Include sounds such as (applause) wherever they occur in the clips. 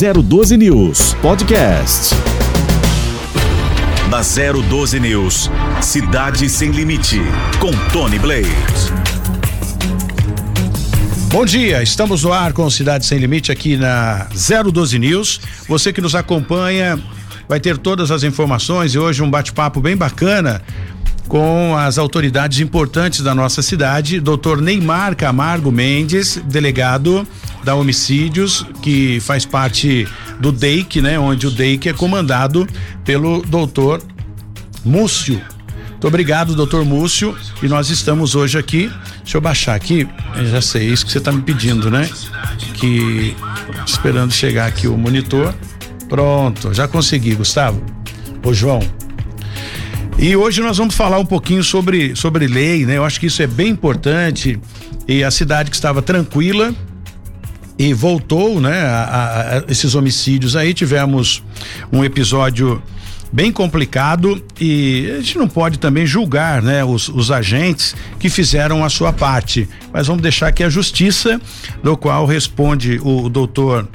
012 News Podcast. Na 012 News, Cidade Sem Limite, com Tony Blade. Bom dia, estamos no ar com Cidade Sem Limite aqui na 012 News. Você que nos acompanha vai ter todas as informações e hoje um bate-papo bem bacana com as autoridades importantes da nossa cidade, doutor Neymar Camargo Mendes, delegado da Homicídios, que faz parte do DEIC, né? Onde o DEIC é comandado pelo doutor Múcio. Muito obrigado, doutor Múcio. E nós estamos hoje aqui. Deixa eu baixar aqui. Eu já sei, isso que você está me pedindo, né? Que esperando chegar aqui o monitor. Pronto, já consegui, Gustavo. Ô, João. E hoje nós vamos falar um pouquinho sobre, sobre lei, né? Eu acho que isso é bem importante. E a cidade que estava tranquila, e voltou, né, a, a, esses homicídios aí. Tivemos um episódio bem complicado e a gente não pode também julgar, né, os, os agentes que fizeram a sua parte. Mas vamos deixar que a justiça, do qual responde o, o doutor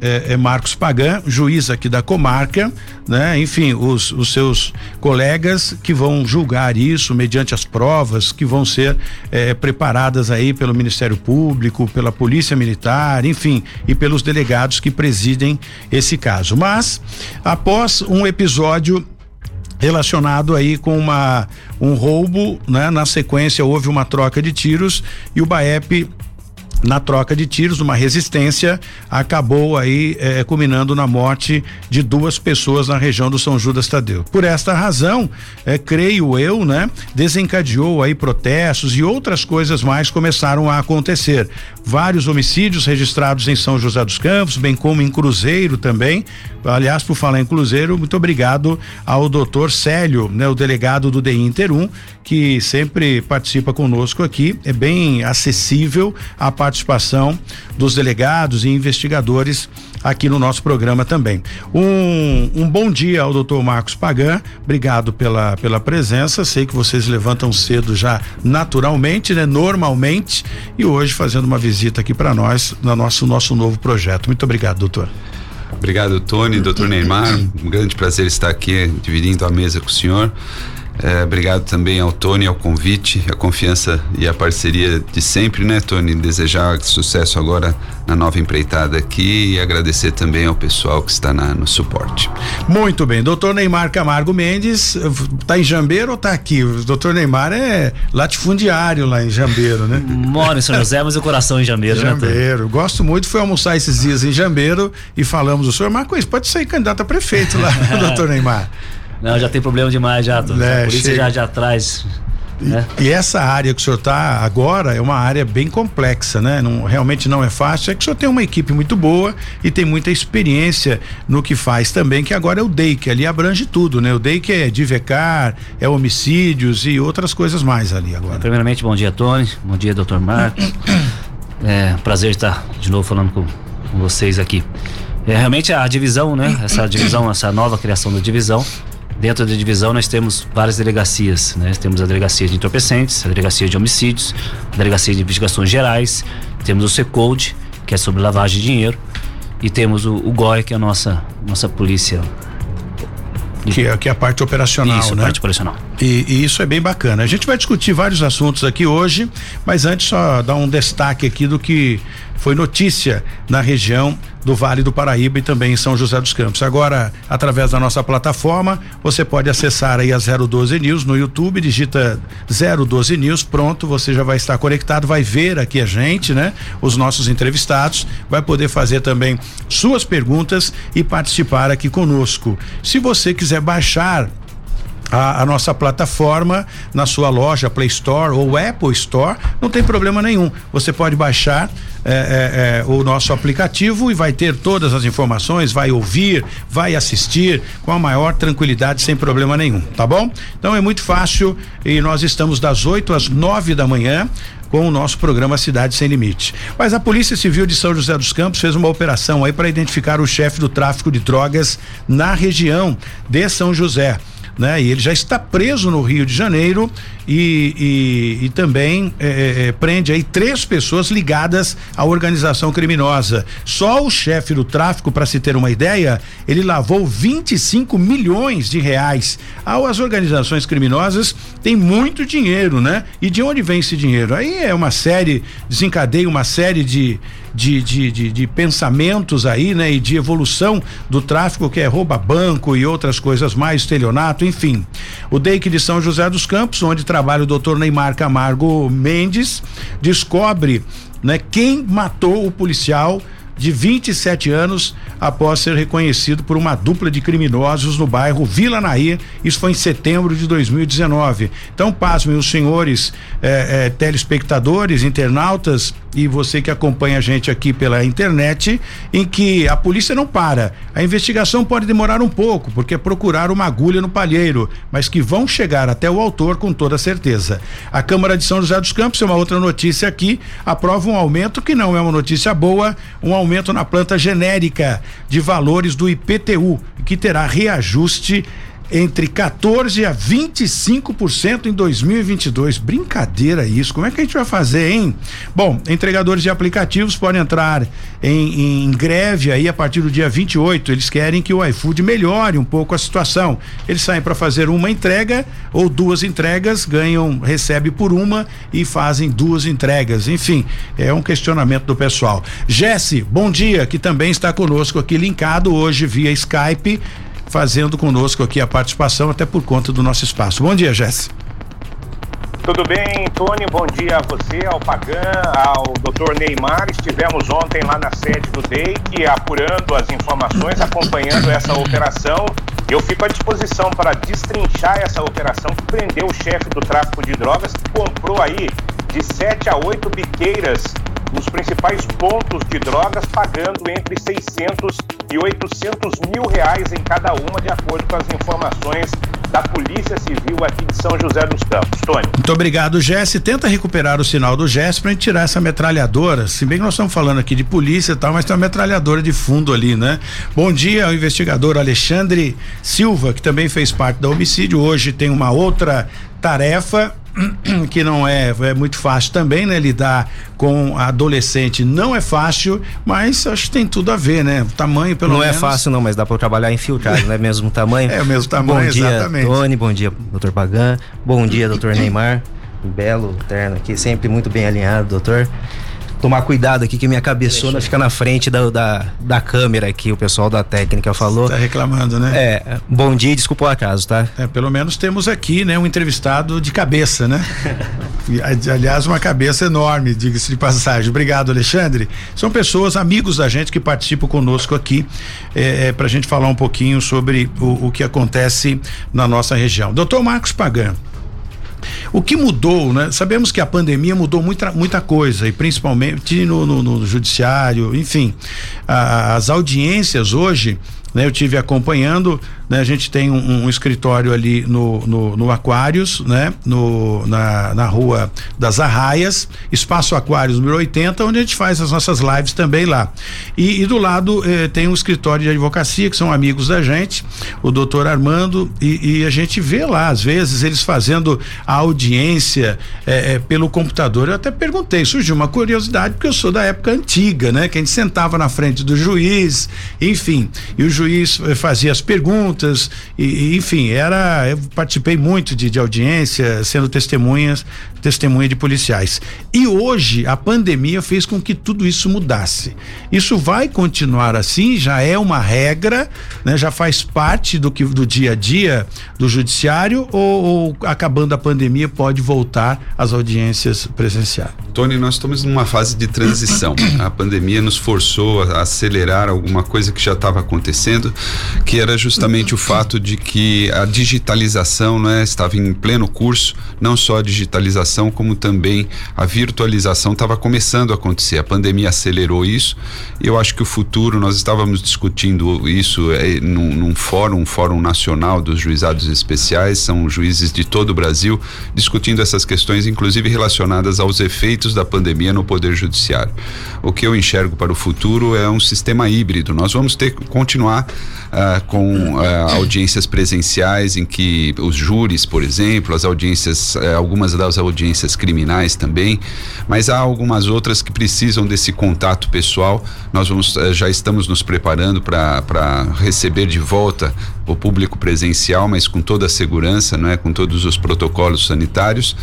é, é Marcos Pagan, juiz aqui da comarca, né? Enfim, os, os seus colegas que vão julgar isso mediante as provas que vão ser é, preparadas aí pelo Ministério Público, pela Polícia Militar, enfim, e pelos delegados que presidem esse caso. Mas, após um episódio relacionado aí com uma um roubo, né? Na sequência houve uma troca de tiros e o Baep na troca de tiros, uma resistência, acabou aí eh, culminando na morte de duas pessoas na região do São Judas Tadeu. Por esta razão, eh, creio eu, né, desencadeou aí protestos e outras coisas mais começaram a acontecer. Vários homicídios registrados em São José dos Campos, bem como em Cruzeiro também. Aliás, por falar em Cruzeiro, muito obrigado ao doutor Célio, né, o delegado do DI Inter 1, que sempre participa conosco aqui. É bem acessível a participação dos delegados e investigadores aqui no nosso programa também. Um, um bom dia ao doutor Marcos Pagan, obrigado pela, pela presença. Sei que vocês levantam cedo já naturalmente, né? Normalmente, e hoje fazendo uma visita aqui para nós, no nosso, nosso novo projeto. Muito obrigado, doutor. Obrigado, Tony, doutor Neymar. Um grande prazer estar aqui dividindo a mesa com o senhor. É, obrigado também ao Tony, ao convite, a confiança e a parceria de sempre, né, Tony? Desejar sucesso agora na nova empreitada aqui e agradecer também ao pessoal que está na, no suporte. Muito bem, doutor Neymar Camargo Mendes, tá em Jambeiro ou tá aqui? O doutor Neymar é latifundiário lá em Jambeiro, né? (laughs) Mora em São José, mas o coração em Jambeiro, Jambeiro. né? Jambeiro, gosto muito, fui almoçar esses dias em Jambeiro e falamos, o senhor Marcos, pode sair candidato a prefeito lá, (laughs) doutor Neymar. Não, já tem problema demais já, Tô. É, a polícia já, já traz. Né? E, e, essa área que o senhor está agora é uma área bem complexa, né? Não, realmente não é fácil. É que o senhor tem uma equipe muito boa e tem muita experiência no que faz também, que agora é o DEI, que ali abrange tudo, né? O DEI que é DIVECAR, é homicídios e outras coisas mais ali agora. Primeiramente, bom dia, Tony. Bom dia, doutor Marcos. (coughs) é prazer estar de novo falando com, com vocês aqui. É realmente a divisão, né? Essa divisão, essa nova criação da divisão Dentro da divisão nós temos várias delegacias, né? Temos a delegacia de entorpecentes, a delegacia de homicídios, a delegacia de investigações gerais, temos o Secode, que é sobre lavagem de dinheiro, e temos o, o GOI, que é a nossa, nossa polícia que é, que é a parte operacional, isso, né? parte operacional. E, e, isso é bem bacana. A gente vai discutir vários assuntos aqui hoje, mas antes só dar um destaque aqui do que foi notícia na região do Vale do Paraíba e também em São José dos Campos. Agora, através da nossa plataforma, você pode acessar aí a 012 News no YouTube, digita 012 News, pronto, você já vai estar conectado, vai ver aqui a gente, né? Os nossos entrevistados, vai poder fazer também suas perguntas e participar aqui conosco. Se você quiser baixar a, a, nossa plataforma na sua loja Play Store ou Apple Store, não tem problema nenhum. Você pode baixar é, é, é, o nosso aplicativo e vai ter todas as informações, vai ouvir, vai assistir com a maior tranquilidade, sem problema nenhum, tá bom? Então é muito fácil e nós estamos das 8 às 9 da manhã com o nosso programa Cidade Sem Limite. Mas a Polícia Civil de São José dos Campos fez uma operação aí para identificar o chefe do tráfico de drogas na região de São José. Né? E ele já está preso no Rio de Janeiro e, e, e também é, é, prende aí três pessoas ligadas à organização criminosa. Só o chefe do tráfico, para se ter uma ideia, ele lavou 25 milhões de reais. As organizações criminosas têm muito dinheiro, né? E de onde vem esse dinheiro? Aí é uma série, desencadeia uma série de, de, de, de, de pensamentos aí, né? E de evolução do tráfico que é rouba banco e outras coisas mais, estelionato, enfim. O DEIC de São José dos Campos, onde trabalha o doutor Neymar Camargo Mendes, descobre né, quem matou o policial de 27 anos após ser reconhecido por uma dupla de criminosos no bairro Vila Naí. Isso foi em setembro de 2019. Então, pasmem os senhores eh, eh, telespectadores, internautas e você que acompanha a gente aqui pela internet, em que a polícia não para. A investigação pode demorar um pouco, porque é procurar uma agulha no palheiro, mas que vão chegar até o autor com toda certeza. A Câmara de São José dos Campos, é uma outra notícia aqui, aprova um aumento que não é uma notícia boa, um aumento na planta genérica de valores do IPTU, que terá reajuste entre 14 a 25% em 2022. Brincadeira isso. Como é que a gente vai fazer, hein? Bom, entregadores de aplicativos podem entrar em, em greve aí a partir do dia 28. Eles querem que o iFood melhore um pouco a situação. Eles saem para fazer uma entrega ou duas entregas, ganham, recebe por uma e fazem duas entregas. Enfim, é um questionamento do pessoal. Jesse, bom dia, que também está conosco aqui linkado hoje via Skype fazendo conosco aqui a participação, até por conta do nosso espaço. Bom dia, Jéssica. Tudo bem, Tony? Bom dia a você, ao Pagan, ao Dr. Neymar. Estivemos ontem lá na sede do DEIC, apurando as informações, acompanhando essa operação. Eu fico à disposição para destrinchar essa operação que prendeu o chefe do tráfico de drogas, que comprou aí de 7 a 8 biqueiras nos principais pontos de drogas, pagando entre 600 e 800 mil reais em cada uma, de acordo com as informações da Polícia Civil aqui de São José dos Campos. Tony. Muito obrigado, Jesse. Tenta recuperar o sinal do Jesse pra gente tirar essa metralhadora. Se bem que nós estamos falando aqui de polícia e tal, mas tem uma metralhadora de fundo ali, né? Bom dia ao investigador Alexandre Silva, que também fez parte da homicídio. Hoje tem uma outra tarefa (clears throat) que não é, é muito fácil também, né? Lidar com adolescente não é fácil, mas acho que tem tudo a ver, né? O tamanho, pelo não menos. Não é fácil, não, mas dá para trabalhar infiltrado, não é mesmo tamanho? (laughs) É o mesmo tamanho, bom dia, exatamente. Tony, bom dia, doutor Pagan, bom dia, doutor Neymar. Belo terno aqui, sempre muito bem alinhado, doutor tomar cuidado aqui que minha cabeçona fica na frente da, da, da, câmera aqui, o pessoal da técnica falou. Tá reclamando, né? É, bom dia e desculpa o acaso, tá? É, pelo menos temos aqui, né, um entrevistado de cabeça, né? (laughs) Aliás, uma cabeça enorme, diga-se de passagem. Obrigado, Alexandre. São pessoas, amigos da gente que participam conosco aqui, é, é, pra gente falar um pouquinho sobre o, o que acontece na nossa região. Doutor Marcos Pagan. O que mudou, né? Sabemos que a pandemia mudou muita, muita coisa, e principalmente no, no, no judiciário, enfim. A, as audiências hoje, né? Eu tive acompanhando né? A gente tem um, um escritório ali no, no, no Aquários, né? No, na, na rua das Arraias, Espaço Aquários número 80, onde a gente faz as nossas lives também lá. E, e do lado eh, tem um escritório de advocacia, que são amigos da gente, o doutor Armando, e, e a gente vê lá, às vezes, eles fazendo a audiência eh, eh, pelo computador. Eu até perguntei, surgiu uma curiosidade, porque eu sou da época antiga, né? Que a gente sentava na frente do juiz, enfim, e o juiz eh, fazia as perguntas perguntas, e, e, enfim, era. Eu participei muito de, de audiência, sendo testemunhas, testemunha de policiais. E hoje a pandemia fez com que tudo isso mudasse. Isso vai continuar assim, já é uma regra, né? Já faz parte do que do dia a dia do judiciário ou, ou acabando a pandemia pode voltar às audiências presenciais? Tony, nós estamos numa fase de transição. (coughs) a pandemia nos forçou a acelerar alguma coisa que já estava acontecendo, que era justamente o fato de que a digitalização né, estava em pleno curso, não só a digitalização, como também a virtualização estava começando a acontecer. A pandemia acelerou isso eu acho que o futuro, nós estávamos discutindo isso é, num, num fórum, um fórum nacional dos juizados especiais, são juízes de todo o Brasil, discutindo essas questões, inclusive relacionadas aos efeitos da pandemia no Poder Judiciário. O que eu enxergo para o futuro é um sistema híbrido. Nós vamos ter continuar uh, com uh, audiências presenciais em que os júris, por exemplo, as audiências, uh, algumas das audiências criminais também, mas há algumas outras que precisam desse contato pessoal. Nós vamos, já estamos nos preparando para receber de volta o público presencial, mas com toda a segurança, não é? com todos os protocolos sanitários.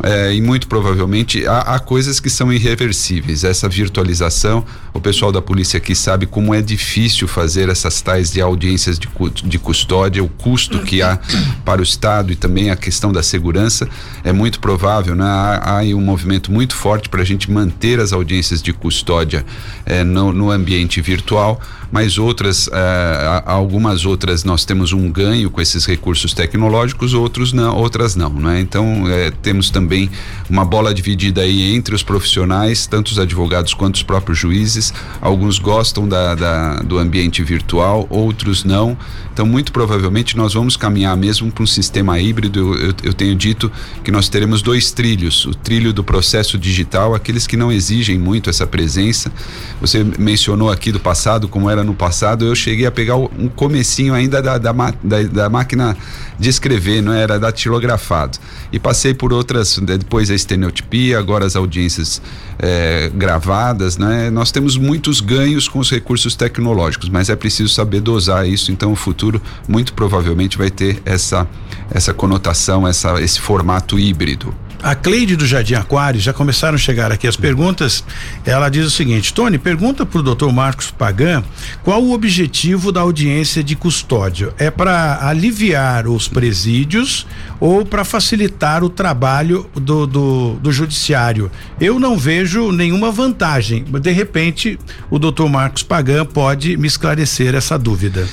É, e muito provavelmente há, há, coisas que são irreversíveis. Essa virtualização, o pessoal da polícia aqui sabe como é difícil fazer essas tais de audiências de, de custódia, o custo que há para o Estado e também a questão da segurança. É muito provável, né? há, há um movimento muito forte para a gente manter as audiências de custódia é, no, no ambiente virtual mas outras, eh, algumas outras nós temos um ganho com esses recursos tecnológicos, outros não, outras não, né? Então eh, temos também uma bola dividida aí entre os profissionais, tanto os advogados quanto os próprios juízes. Alguns gostam da, da do ambiente virtual, outros não. Então muito provavelmente nós vamos caminhar mesmo para um sistema híbrido. Eu, eu tenho dito que nós teremos dois trilhos: o trilho do processo digital, aqueles que não exigem muito essa presença. Você mencionou aqui do passado como era era no passado, eu cheguei a pegar um comecinho ainda da, da, da, da máquina de escrever, não é? era datilografado. E passei por outras, depois a estenotipia, agora as audiências é, gravadas, né? Nós temos muitos ganhos com os recursos tecnológicos, mas é preciso saber dosar isso. Então, o futuro muito provavelmente vai ter essa essa conotação, essa, esse formato híbrido. A Cleide do Jardim Aquário, já começaram a chegar aqui as perguntas. Ela diz o seguinte: Tony, pergunta para o doutor Marcos Pagan qual o objetivo da audiência de custódia? É para aliviar os presídios ou para facilitar o trabalho do, do, do, judiciário? Eu não vejo nenhuma vantagem. De repente, o doutor Marcos Pagan pode me esclarecer essa dúvida.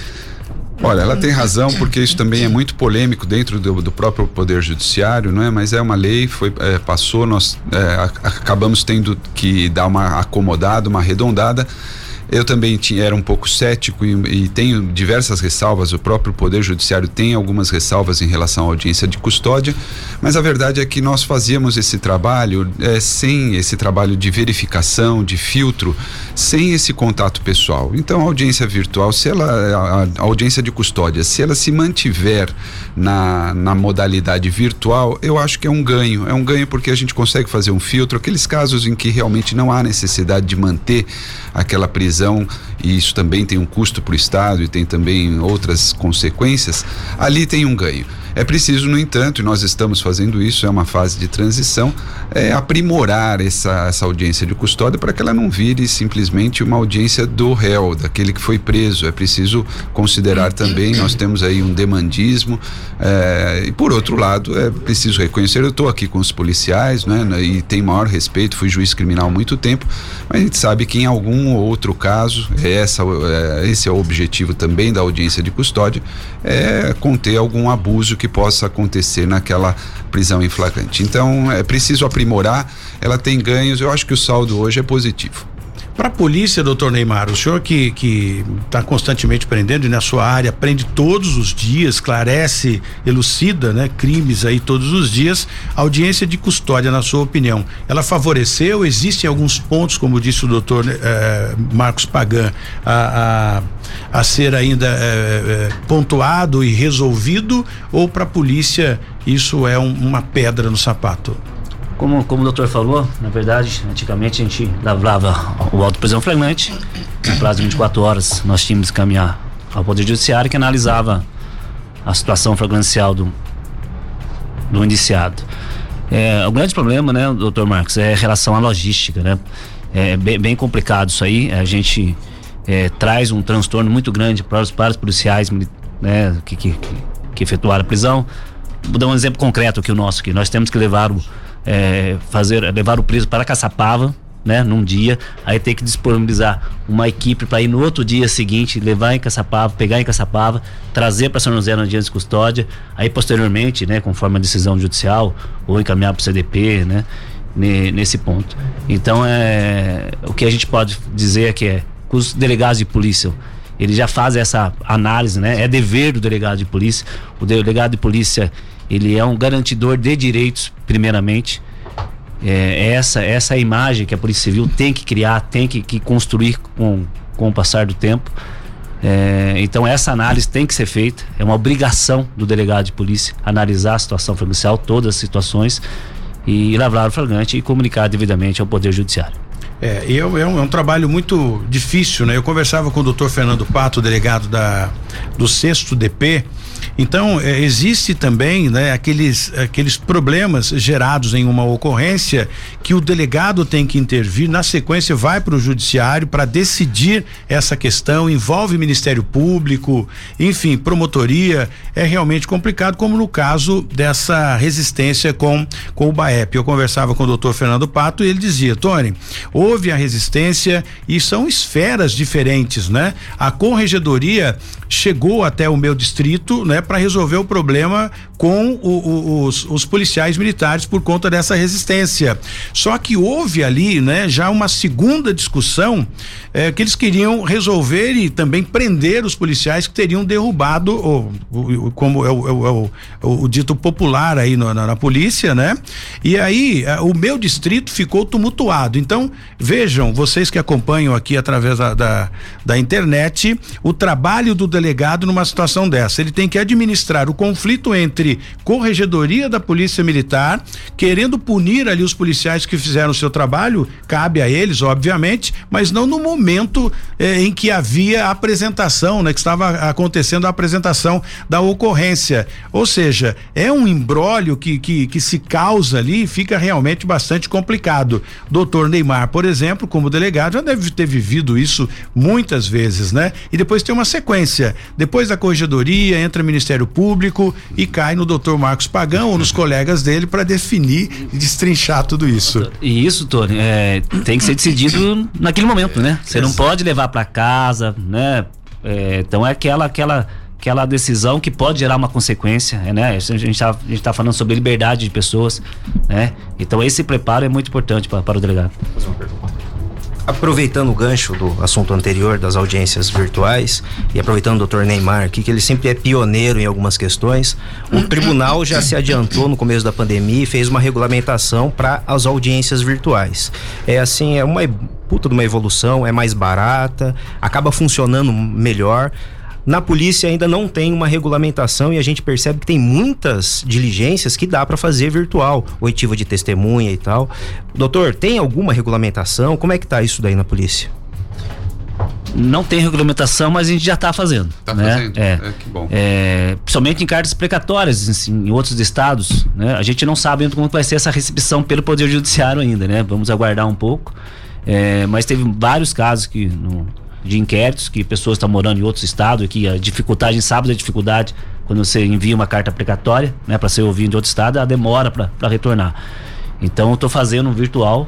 Olha, ela tem razão porque isso também é muito polêmico dentro do, do próprio poder judiciário, não é? Mas é uma lei, foi é, passou, nós é, acabamos tendo que dar uma acomodada, uma arredondada eu também tinha, era um pouco cético e, e, tenho diversas ressalvas. O próprio Poder Judiciário tem algumas ressalvas em relação à audiência de custódia, mas a verdade é que nós fazíamos esse trabalho é, sem esse trabalho de verificação, de filtro, sem esse contato pessoal. Então, a audiência virtual, se ela, a, audiência de custódia, se ela se mantiver na, na modalidade virtual, eu acho que é um ganho. É um ganho porque a gente consegue fazer um filtro. Aqueles casos em que realmente não há necessidade de manter aquela prisão e isso também tem um custo para o Estado e tem também outras consequências, ali tem um ganho. É preciso, no entanto, e nós estamos fazendo isso, é uma fase de transição, é aprimorar essa, essa audiência de custódia para que ela não vire simplesmente uma audiência do réu, daquele que foi preso. É preciso considerar também, nós temos aí um demandismo, é, e por outro lado, é preciso reconhecer, eu estou aqui com os policiais, né, e tenho maior respeito, fui juiz criminal há muito tempo, mas a gente sabe que em algum outro caso, essa, é, esse é o objetivo também da audiência de custódia, é conter algum abuso que possa acontecer naquela prisão em flagrante. Então é preciso aprimorar, ela tem ganhos, eu acho que o saldo hoje é positivo. Para a polícia, doutor Neymar, o senhor que que está constantemente prendendo e na sua área prende todos os dias, esclarece, elucida, né, crimes aí todos os dias. A audiência de custódia, na sua opinião, ela favoreceu? Existem alguns pontos, como disse o doutor eh, Marcos Pagan, a, a, a ser ainda eh, eh, pontuado e resolvido? Ou para a polícia isso é um, uma pedra no sapato? Como, como o doutor falou, na verdade, antigamente a gente lavrava o auto prisão flagrante. No prazo de 24 horas, nós tínhamos que caminhar ao Poder Judiciário que analisava a situação flagrancial do, do indiciado. É, o grande problema, né, doutor Marcos, é a relação à logística, né? É bem, bem complicado isso aí. A gente é, traz um transtorno muito grande para os, para os policiais né, que, que, que efetuaram a prisão. Vou dar um exemplo concreto aqui, o nosso aqui. Nós temos que levar o é, fazer, levar o preso para Caçapava, né, num dia, aí ter que disponibilizar uma equipe para ir no outro dia seguinte, levar em Caçapava, pegar em Caçapava, trazer para São José no dia de custódia, aí posteriormente, né, conforme a decisão judicial, ou encaminhar para o CDP, né, nesse ponto. Então, é, o que a gente pode dizer é que é, os delegados de polícia ele já faz essa análise, né? É dever do delegado de polícia. O delegado de polícia ele é um garantidor de direitos, primeiramente. É, essa essa é imagem que a Polícia Civil tem que criar, tem que, que construir com, com o passar do tempo. É, então essa análise tem que ser feita, é uma obrigação do delegado de polícia analisar a situação flagrancial, todas as situações e lavrar o flagrante e comunicar devidamente ao Poder Judiciário. É, e é, um, é um trabalho muito difícil, né? Eu conversava com o doutor Fernando Pato, delegado da, do sexto DP, então, é, existe também né, aqueles, aqueles problemas gerados em uma ocorrência que o delegado tem que intervir, na sequência vai para o judiciário para decidir essa questão, envolve Ministério Público, enfim, promotoria, é realmente complicado, como no caso dessa resistência com, com o BAEP. Eu conversava com o doutor Fernando Pato e ele dizia, Tony, houve a resistência e são esferas diferentes, né? A corregedoria chegou até o meu distrito, né, para resolver o problema com o, o, os, os, policiais militares por conta dessa resistência. Só que houve ali, né, já uma segunda discussão eh, que eles queriam resolver e também prender os policiais que teriam derrubado, o, o como é, é o, o, dito popular aí no, na, na, polícia, né? E aí o meu distrito ficou tumultuado. Então vejam, vocês que acompanham aqui através da, da, da internet, o trabalho do delegado numa situação dessa. Ele tem que administrar o conflito entre corregedoria da Polícia Militar, querendo punir ali os policiais que fizeram o seu trabalho, cabe a eles, obviamente, mas não no momento eh, em que havia a apresentação, né, que estava acontecendo a apresentação da ocorrência. Ou seja, é um embrólio que, que, que se causa ali e fica realmente bastante complicado. Doutor Neymar, por exemplo, como delegado, já deve ter vivido isso muitas vezes, né? E depois tem uma sequência depois da corregedoria, entra o Ministério Público e cai no doutor Marcos Pagão ou nos colegas dele para definir e destrinchar tudo isso. E isso, Tony, é, tem que ser decidido naquele momento, né? Você não pode levar para casa, né? É, então é aquela, aquela aquela decisão que pode gerar uma consequência, né? A gente está tá falando sobre liberdade de pessoas, né? Então esse preparo é muito importante para o delegado. Aproveitando o gancho do assunto anterior das audiências virtuais e aproveitando o doutor Neymar aqui, que ele sempre é pioneiro em algumas questões, o tribunal já se adiantou no começo da pandemia e fez uma regulamentação para as audiências virtuais. É assim, é uma puta de uma evolução, é mais barata, acaba funcionando melhor. Na polícia ainda não tem uma regulamentação e a gente percebe que tem muitas diligências que dá para fazer virtual, oitiva de testemunha e tal. Doutor, tem alguma regulamentação? Como é que tá isso daí na polícia? Não tem regulamentação, mas a gente já está fazendo. Está né? fazendo. É, é, que bom. É, principalmente em cartas precatórias assim, em outros estados. Né? A gente não sabe como vai ser essa recepção pelo Poder Judiciário ainda, né? Vamos aguardar um pouco. É, mas teve vários casos que no, de inquéritos que pessoas estão morando em outros estados, que a dificuldade, sabe da dificuldade quando você envia uma carta precatória, né, para ser ouvido de outro estado, a demora para retornar. Então eu estou fazendo um virtual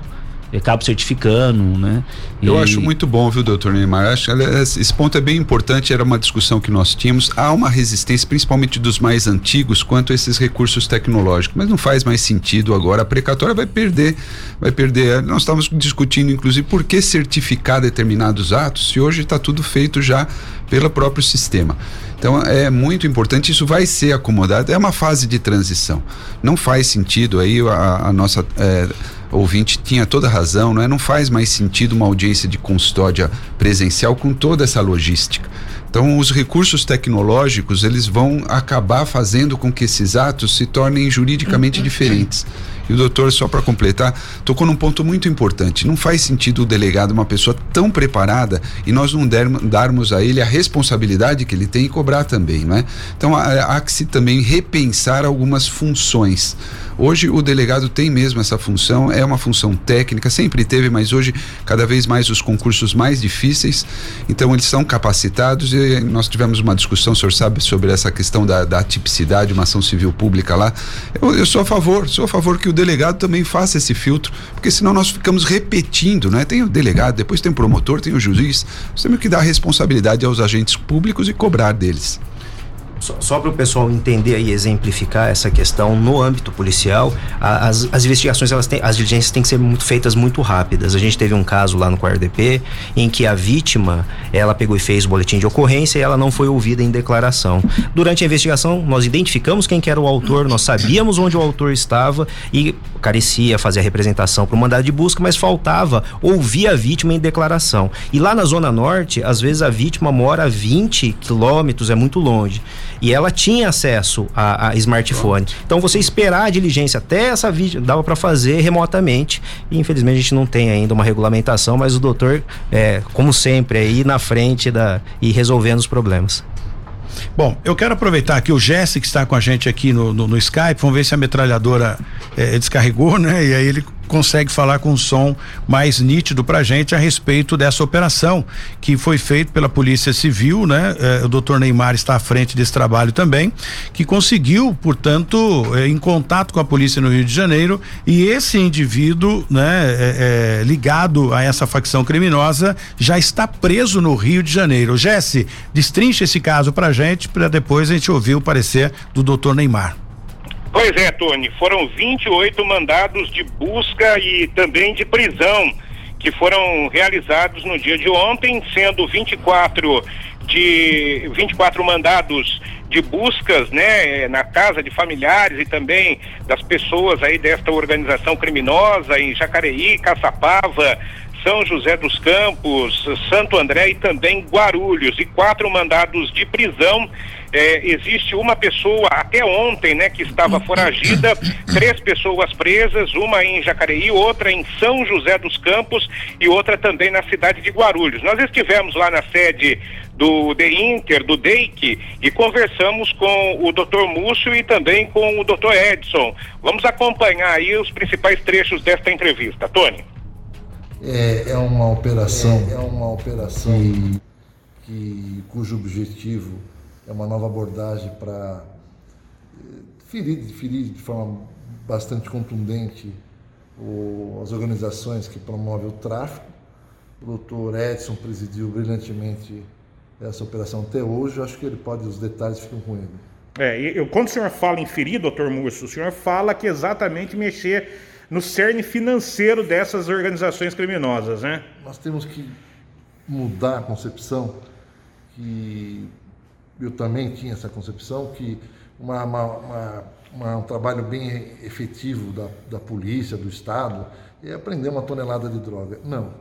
acabo certificando, né? E... Eu acho muito bom, viu, doutor Neymar? Acho que esse ponto é bem importante, era uma discussão que nós tínhamos. Há uma resistência, principalmente dos mais antigos, quanto a esses recursos tecnológicos, mas não faz mais sentido agora. A precatória vai perder, vai perder. Nós estávamos discutindo, inclusive, por que certificar determinados atos, se hoje está tudo feito já pelo próprio sistema. Então é muito importante, isso vai ser acomodado, é uma fase de transição. Não faz sentido aí a, a nossa. É, ouvinte tinha toda razão, não é? Não faz mais sentido uma audiência de custódia presencial com toda essa logística. Então, os recursos tecnológicos eles vão acabar fazendo com que esses atos se tornem juridicamente diferentes. E o doutor, só para completar, tocou num ponto muito importante. Não faz sentido o delegado, uma pessoa tão preparada, e nós não dermos, darmos a ele a responsabilidade que ele tem e cobrar também, não é? Então há, há que se também repensar algumas funções. Hoje o delegado tem mesmo essa função, é uma função técnica, sempre teve, mas hoje cada vez mais os concursos mais difíceis, então eles são capacitados e nós tivemos uma discussão, o senhor sabe, sobre essa questão da, da tipicidade, uma ação civil pública lá. Eu, eu sou a favor, sou a favor que o delegado também faça esse filtro, porque senão nós ficamos repetindo, né? Tem o delegado, depois tem o promotor, tem o juiz, nós temos que dar responsabilidade aos agentes públicos e cobrar deles. Só, só para o pessoal entender e exemplificar essa questão no âmbito policial, a, as, as investigações, elas têm, as diligências têm que ser muito feitas muito rápidas. A gente teve um caso lá no QRDP em que a vítima, ela pegou e fez o boletim de ocorrência e ela não foi ouvida em declaração. Durante a investigação, nós identificamos quem que era o autor, nós sabíamos onde o autor estava e carecia fazer a representação para o mandado de busca, mas faltava ouvir a vítima em declaração. E lá na Zona Norte, às vezes a vítima mora a 20 quilômetros, é muito longe e ela tinha acesso a, a smartphone. Então você esperar a diligência até essa vídeo dava para fazer remotamente e infelizmente a gente não tem ainda uma regulamentação, mas o doutor, é, como sempre, aí na frente da e resolvendo os problemas. Bom, eu quero aproveitar que o Jesse que está com a gente aqui no, no, no Skype, vamos ver se a metralhadora é, descarregou, né? E aí ele consegue falar com um som mais nítido para gente a respeito dessa operação que foi feita pela Polícia Civil, né? Eh, o doutor Neymar está à frente desse trabalho também, que conseguiu, portanto, eh, em contato com a polícia no Rio de Janeiro e esse indivíduo, né, eh, ligado a essa facção criminosa já está preso no Rio de Janeiro. Jesse, destrincha esse caso para gente para depois a gente ouvir o parecer do doutor Neymar. Pois é, Tony, foram 28 mandados de busca e também de prisão que foram realizados no dia de ontem, sendo 24 de 24 mandados de buscas, né, na casa de familiares e também das pessoas aí desta organização criminosa em Jacareí, Caçapava, são José dos Campos, Santo André e também Guarulhos, e quatro mandados de prisão. É, existe uma pessoa até ontem, né, que estava foragida, três pessoas presas, uma em Jacareí, outra em São José dos Campos e outra também na cidade de Guarulhos. Nós estivemos lá na sede do The Inter, do DEIC, e conversamos com o Dr. Múcio e também com o Dr. Edson. Vamos acompanhar aí os principais trechos desta entrevista. Tony. É, é uma operação, é, é uma operação que, que, cujo objetivo é uma nova abordagem para eh, ferir, ferir de forma bastante contundente o, as organizações que promovem o tráfico. O doutor Edson presidiu brilhantemente essa operação até hoje. Eu acho que ele pode, os detalhes ficam com ele. É, eu, quando o senhor fala em ferir, doutor Múcio, o senhor fala que exatamente mexer no cerne financeiro dessas organizações criminosas, né? Nós temos que mudar a concepção que eu também tinha essa concepção que uma, uma, uma, uma um trabalho bem efetivo da, da polícia, do Estado, é aprender uma tonelada de droga. Não.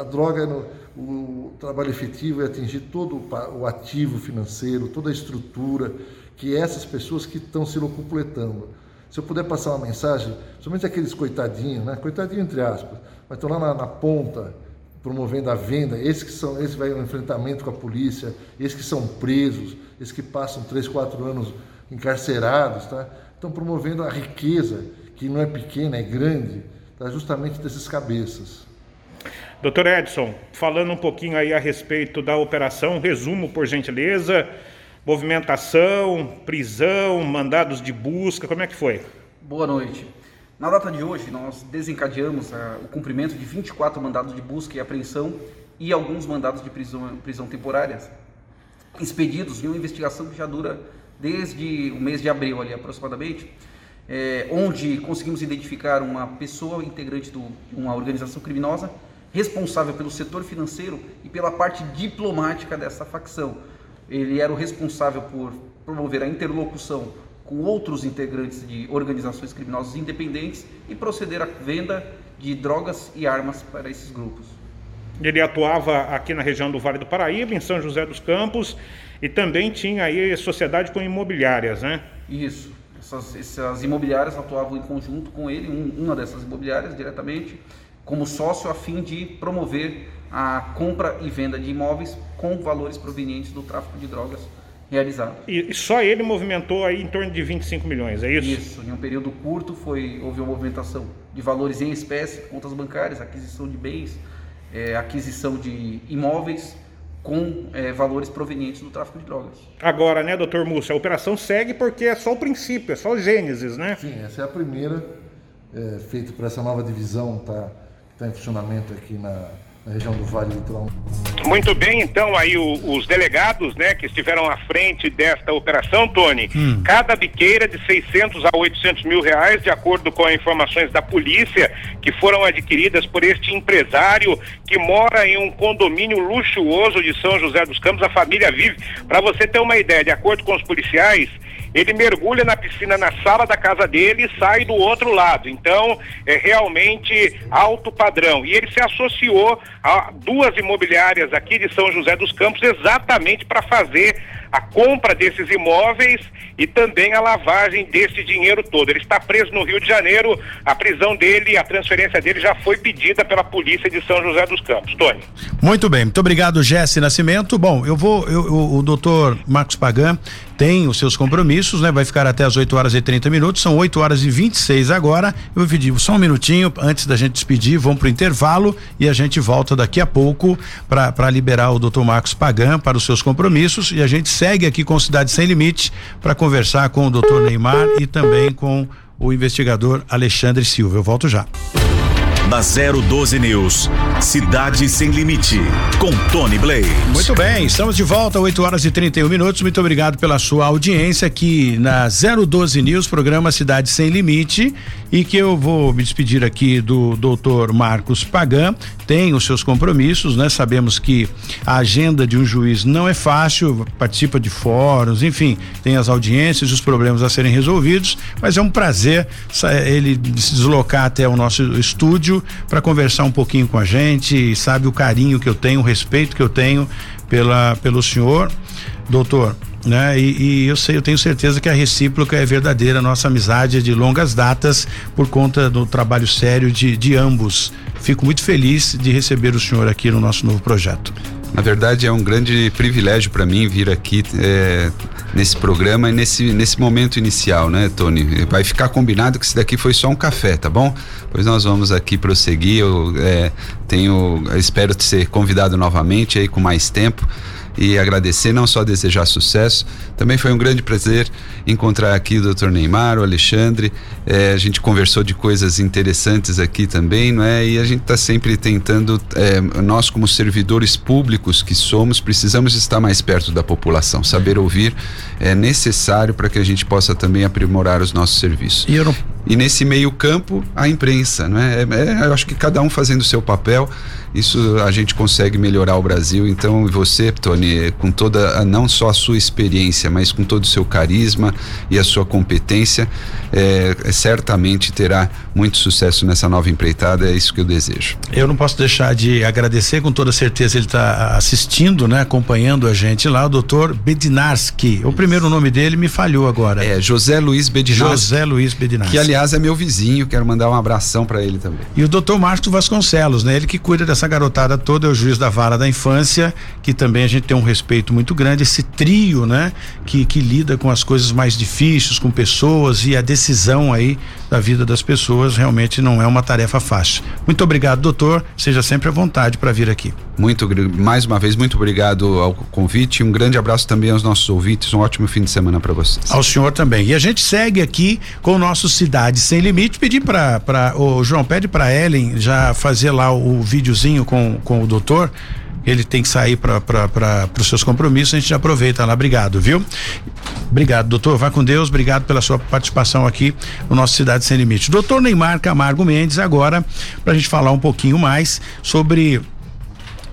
A droga, o trabalho efetivo é atingir todo o ativo financeiro, toda a estrutura que essas pessoas que estão se locupletando se eu puder passar uma mensagem, somente aqueles coitadinhos, né? Coitadinho entre aspas, mas estão lá na, na, ponta promovendo a venda, esses que são, esses vai no enfrentamento com a polícia, esses que são presos, esses que passam três, quatro anos encarcerados, tá? Estão promovendo a riqueza que não é pequena, é grande, tá? Justamente desses cabeças. Doutor Edson, falando um pouquinho aí a respeito da operação, resumo por gentileza movimentação, prisão, mandados de busca, como é que foi? Boa noite. Na data de hoje, nós desencadeamos uh, o cumprimento de 24 mandados de busca e apreensão e alguns mandados de prisão, prisão temporárias expedidos em uma investigação que já dura desde o mês de abril ali aproximadamente, é, onde conseguimos identificar uma pessoa integrante de uma organização criminosa responsável pelo setor financeiro e pela parte diplomática dessa facção. Ele era o responsável por promover a interlocução com outros integrantes de organizações criminosas independentes e proceder à venda de drogas e armas para esses grupos. Ele atuava aqui na região do Vale do Paraíba, em São José dos Campos, e também tinha aí sociedade com imobiliárias, né? Isso. Essas, essas imobiliárias atuavam em conjunto com ele, um, uma dessas imobiliárias diretamente, como sócio a fim de promover a compra e venda de imóveis com valores provenientes do tráfico de drogas realizado. E só ele movimentou aí em torno de 25 milhões, é isso? Isso, em um período curto foi, houve uma movimentação de valores em espécie, contas bancárias, aquisição de bens, é, aquisição de imóveis com é, valores provenientes do tráfico de drogas. Agora, né, doutor Múcio, a operação segue porque é só o princípio, é só o Gênesis, né? Sim, essa é a primeira é, feita por essa nova divisão, tá? Que está em funcionamento aqui na, na região do Vale Litoral. Muito bem, então aí o, os delegados, né, que estiveram à frente desta operação, Tony, hum. cada biqueira de 600 a 800 mil reais, de acordo com informações da polícia, que foram adquiridas por este empresário que mora em um condomínio luxuoso de São José dos Campos, a família vive. Para você ter uma ideia, de acordo com os policiais, ele mergulha na piscina na sala da casa dele e sai do outro lado. Então, é realmente alto padrão. E ele se associou a duas imobiliárias aqui de São José dos Campos exatamente para fazer a compra desses imóveis e também a lavagem desse dinheiro todo. Ele está preso no Rio de Janeiro, a prisão dele, a transferência dele já foi pedida pela polícia de São José dos Campos. Tony. Muito bem, muito obrigado, Jesse Nascimento. Bom, eu vou, eu, o, o doutor Marcos Pagan tem os seus compromissos, né? Vai ficar até as 8 horas e 30 minutos, são 8 horas e 26 agora. Eu vou pedir só um minutinho antes da gente despedir, vamos pro intervalo e a gente volta daqui a pouco para liberar o doutor Marcos Pagan para os seus compromissos e a gente segue aqui com Cidade Sem Limite para conversar com o doutor Neymar e também com o investigador Alexandre Silva. Eu volto já. Na 012 News, Cidade Sem Limite, com Tony Blaze. Muito bem, estamos de volta, 8 horas e 31 minutos. Muito obrigado pela sua audiência aqui na 012 News, programa Cidade Sem Limite. E que eu vou me despedir aqui do doutor Marcos Pagan. Tem os seus compromissos, né? Sabemos que a agenda de um juiz não é fácil, participa de fóruns, enfim, tem as audiências, os problemas a serem resolvidos, mas é um prazer ele se deslocar até o nosso estúdio para conversar um pouquinho com a gente, sabe o carinho que eu tenho, o respeito que eu tenho pela, pelo senhor, doutor. Né? E, e, eu sei, eu tenho certeza que a recíproca é verdadeira, nossa amizade é de longas datas por conta do trabalho sério de, de ambos. Fico muito feliz de receber o senhor aqui no nosso novo projeto. Na verdade, é um grande privilégio para mim vir aqui é, nesse programa e nesse, nesse momento inicial, né, Tony? Vai ficar combinado que isso daqui foi só um café, tá bom? Pois nós vamos aqui prosseguir. Eu é, tenho, espero ser convidado novamente aí com mais tempo e agradecer, não só desejar sucesso. Também foi um grande prazer encontrar aqui o Dr. Neymar, o Alexandre. É, a gente conversou de coisas interessantes aqui também, não é? E a gente está sempre tentando, é, nós como servidores públicos que somos, precisamos estar mais perto da população. Saber ouvir é necessário para que a gente possa também aprimorar os nossos serviços. E, não... e nesse meio campo, a imprensa, não é? é? é eu acho que cada um fazendo o seu papel isso a gente consegue melhorar o Brasil. Então, você, Tony, com toda, não só a sua experiência, mas com todo o seu carisma e a sua competência, é, certamente terá muito sucesso nessa nova empreitada. É isso que eu desejo. Eu não posso deixar de agradecer, com toda certeza ele está assistindo, né, acompanhando a gente lá, o doutor Bedinarski. O primeiro nome dele me falhou agora. É José Luiz Bedinarski. José Luiz Bedinarski. Que aliás é meu vizinho, quero mandar um abração para ele também. E o doutor Márcio Vasconcelos, né? Ele que cuida dessa essa garotada toda é o juiz da vara da infância, que também a gente tem um respeito muito grande, esse trio, né? Que, que lida com as coisas mais difíceis, com pessoas e a decisão aí da vida das pessoas realmente não é uma tarefa fácil. Muito obrigado, doutor. Seja sempre à vontade para vir aqui. Muito, mais uma vez, muito obrigado ao convite. Um grande abraço também aos nossos ouvintes. Um ótimo fim de semana para vocês. Ao senhor também. E a gente segue aqui com o nosso Cidade Sem Limite. Pedir para o João, pede para Ellen já fazer lá o, o videozinho com, com o doutor, ele tem que sair para os seus compromissos, a gente aproveita lá. Obrigado, viu? Obrigado, doutor. Vá com Deus. Obrigado pela sua participação aqui no nosso Cidade Sem Limite. Doutor Neymar Camargo Mendes, agora, para a gente falar um pouquinho mais sobre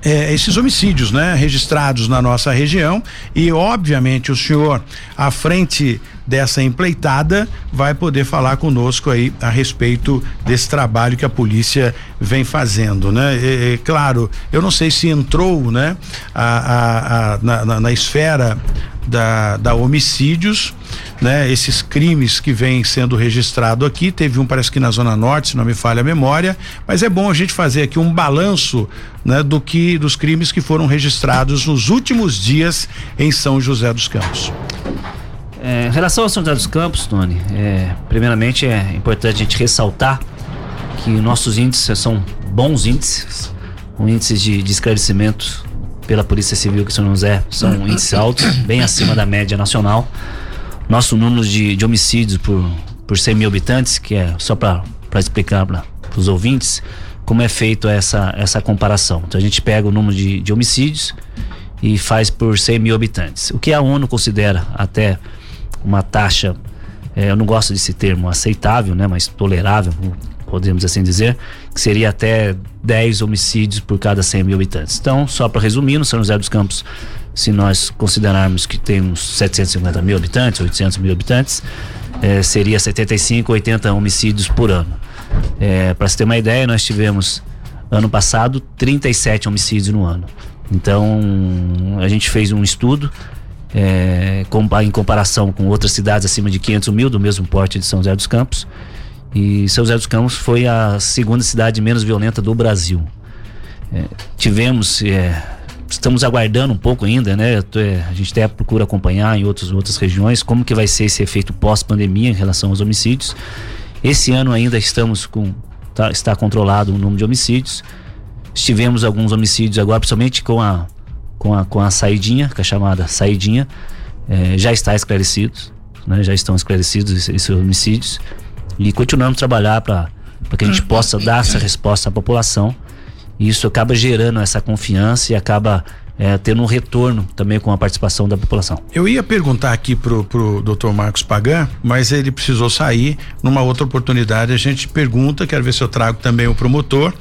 é, esses homicídios, né, registrados na nossa região e obviamente o senhor à frente dessa empleitada vai poder falar conosco aí a respeito desse trabalho que a polícia vem fazendo, né? É, é claro, eu não sei se entrou, né, a, a, a na, na, na esfera da, da homicídios, né? Esses crimes que vêm sendo registrado aqui, teve um parece que na zona norte, se não me falha a memória, mas é bom a gente fazer aqui um balanço, né, do que dos crimes que foram registrados nos últimos dias em São José dos Campos. É, em relação ao São José dos Campos, Tony, é, primeiramente é importante a gente ressaltar que nossos índices são bons índices, um índice de, de esclarecimento pela Polícia Civil que São José (coughs) são índices altos, bem acima da média nacional. Nosso número de, de homicídios por, por 100 mil habitantes, que é só para explicar para os ouvintes, como é feito essa, essa comparação. Então a gente pega o número de, de homicídios e faz por 100 mil habitantes. O que a ONU considera até uma taxa, é, eu não gosto desse termo aceitável, né, mas tolerável, podemos assim dizer, que seria até 10 homicídios por cada 100 mil habitantes. Então, só para resumir, no São José dos Campos, se nós considerarmos que temos 750 mil habitantes, 800 mil habitantes, é, seria 75, 80 homicídios por ano. É, para se ter uma ideia, nós tivemos ano passado 37 homicídios no ano. Então, a gente fez um estudo é, em comparação com outras cidades acima de 500 mil, do mesmo porte de São José dos Campos. E São José dos Campos foi a segunda cidade menos violenta do Brasil. É, tivemos, é, estamos aguardando um pouco ainda, né? É, a gente até procura acompanhar em outros, outras regiões como que vai ser esse efeito pós-pandemia em relação aos homicídios. Esse ano ainda estamos com, tá, está controlado o número de homicídios. Tivemos alguns homicídios agora, principalmente com a, com a, com a saidinha, que é chamada saidinha, é, já está esclarecidos, né? Já estão esclarecidos esses, homicídios e continuamos a trabalhar para que a gente possa dar essa resposta à população. E isso acaba gerando essa confiança e acaba é, tendo um retorno também com a participação da população. Eu ia perguntar aqui pro, pro Dr. Marcos Pagan, mas ele precisou sair. Numa outra oportunidade a gente pergunta, quero ver se eu trago também o promotor,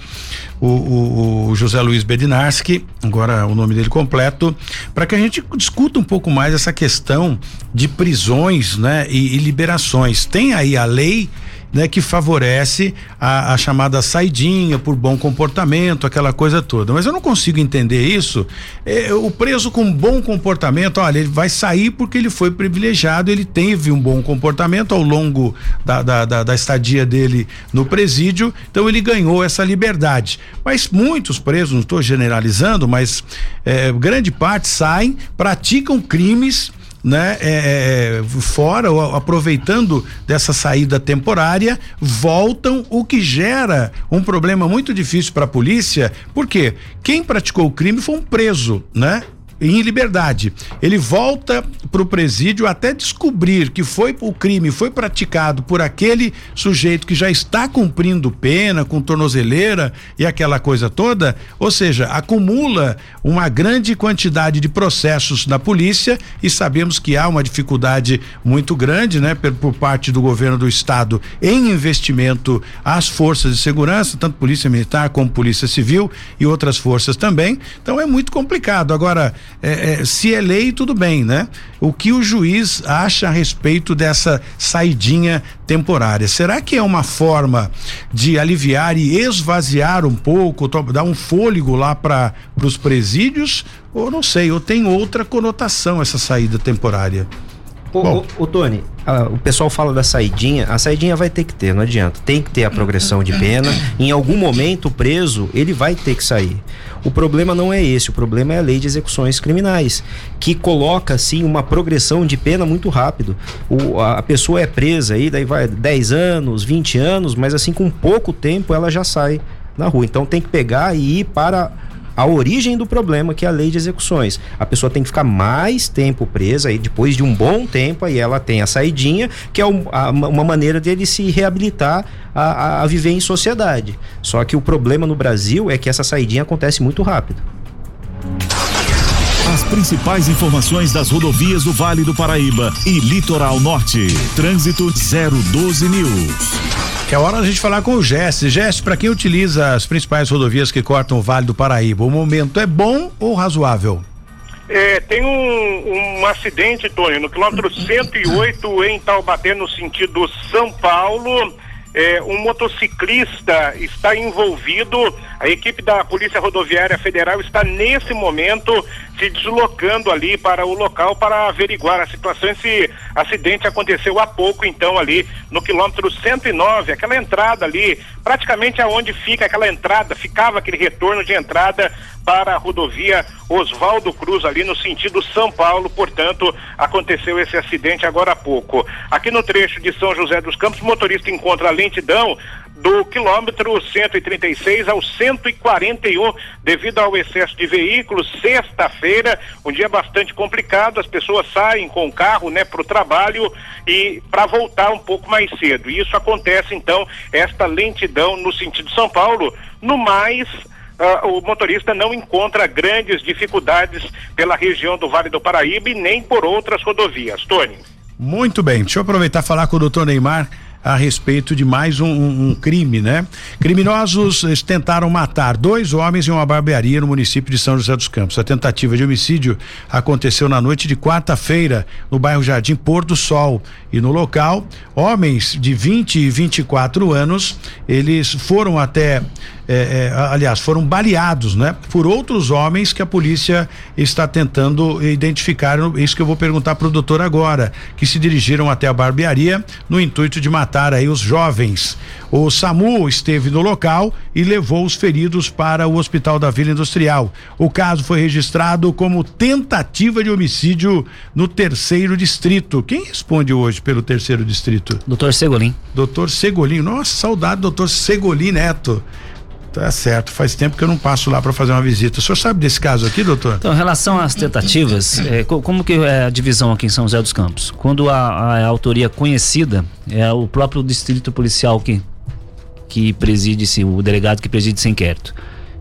o, o, o José Luiz Bedinarski, agora o nome dele completo, para que a gente discuta um pouco mais essa questão de prisões, né, e, e liberações. Tem aí a lei né, que favorece a, a, chamada saidinha por bom comportamento, aquela coisa toda. Mas eu não consigo entender isso. É, o preso com bom comportamento, olha, ele vai sair porque ele foi privilegiado, ele teve um bom comportamento ao longo da, da, da, da estadia dele no presídio, então ele ganhou essa liberdade. Mas muitos presos, não estou generalizando, mas é, grande parte saem, praticam crimes né, é, é, fora, ou aproveitando dessa saída temporária, voltam, o que gera um problema muito difícil para a polícia, porque quem praticou o crime foi um preso, né? Em liberdade. Ele volta para o presídio até descobrir que foi o crime foi praticado por aquele sujeito que já está cumprindo pena com tornozeleira e aquela coisa toda, ou seja, acumula uma grande quantidade de processos na polícia e sabemos que há uma dificuldade muito grande, né, por, por parte do governo do estado em investimento às forças de segurança, tanto polícia militar como polícia civil e outras forças também. Então é muito complicado. Agora é, é, se é lei, tudo bem, né? O que o juiz acha a respeito dessa saidinha temporária? Será que é uma forma de aliviar e esvaziar um pouco, dar um fôlego lá para os presídios? Ou não sei, ou tem outra conotação essa saída temporária? Ô, ô, Tony, a, o pessoal fala da saidinha, a saidinha vai ter que ter, não adianta. Tem que ter a progressão de pena. Em algum momento, o preso, ele vai ter que sair. O problema não é esse, o problema é a lei de execuções criminais, que coloca, assim, uma progressão de pena muito rápido. O, a, pessoa é presa aí, daí vai 10 anos, 20 anos, mas assim, com pouco tempo ela já sai na rua. Então tem que pegar e ir para a origem do problema, que é a lei de execuções. A pessoa tem que ficar mais tempo presa, e depois de um bom tempo, aí ela tem a saidinha, que é um, uma maneira dele se reabilitar a, a, a viver em sociedade. Só que o problema no Brasil é que essa saidinha acontece muito rápido. As principais informações das rodovias do Vale do Paraíba e Litoral Norte. Trânsito 012 News. É hora da gente falar com o Jesse. Jesse, para quem utiliza as principais rodovias que cortam o Vale do Paraíba, o momento é bom ou razoável? É, tem um, um acidente, Tony, no quilômetro 108 em Taubaté, no sentido São Paulo. É, um motociclista está envolvido. A equipe da Polícia Rodoviária Federal está nesse momento se deslocando ali para o local para averiguar a situação. Esse acidente aconteceu há pouco, então, ali no quilômetro 109, aquela entrada ali, praticamente aonde fica aquela entrada, ficava aquele retorno de entrada para a rodovia Oswaldo Cruz, ali no sentido São Paulo. Portanto, aconteceu esse acidente agora há pouco. Aqui no trecho de São José dos Campos, o motorista encontra lentidão do quilômetro 136 ao 141, devido ao excesso de veículos. Sexta-feira, um dia bastante complicado, as pessoas saem com o carro, né, para o trabalho e para voltar um pouco mais cedo. E isso acontece, então, esta lentidão no sentido São Paulo. No mais, Uh, o motorista não encontra grandes dificuldades pela região do Vale do Paraíba e nem por outras rodovias. Tony. Muito bem, deixa eu aproveitar e falar com o doutor Neymar a respeito de mais um, um, um, crime, né? Criminosos tentaram matar dois homens em uma barbearia no município de São José dos Campos. A tentativa de homicídio aconteceu na noite de quarta-feira no bairro Jardim Pôr do Sol e no local homens de 20 e 24 anos eles foram até é, é, aliás, foram baleados, né? Por outros homens que a polícia está tentando identificar. Isso que eu vou perguntar para o doutor agora, que se dirigiram até a barbearia no intuito de matar aí os jovens. O SAMU esteve no local e levou os feridos para o Hospital da Vila Industrial. O caso foi registrado como tentativa de homicídio no terceiro distrito. Quem responde hoje pelo terceiro distrito? Doutor Segolin. Doutor Segolin. Nossa, saudade, doutor Segolin Neto. Tá certo, faz tempo que eu não passo lá para fazer uma visita. O senhor sabe desse caso aqui, doutor? Então, em relação às tentativas, é, como que é a divisão aqui em São José dos Campos? Quando a, a, a autoria conhecida, é o próprio distrito policial que, que preside-se, o delegado que preside esse inquérito.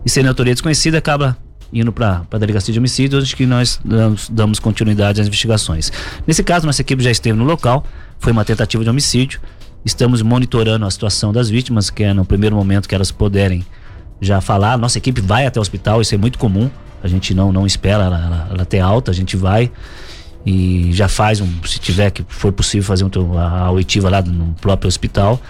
E sendo autoria desconhecida, acaba indo para a delegacia de homicídios, onde que nós damos, damos continuidade às investigações. Nesse caso, nossa equipe já esteve no local, foi uma tentativa de homicídio. Estamos monitorando a situação das vítimas, que é no primeiro momento que elas puderem já falar. Nossa equipe vai até o hospital, isso é muito comum. A gente não, não espera ela, ela, ela ter alta, a gente vai e já faz um, se tiver que for possível fazer um, a, a oitiva lá no próprio hospital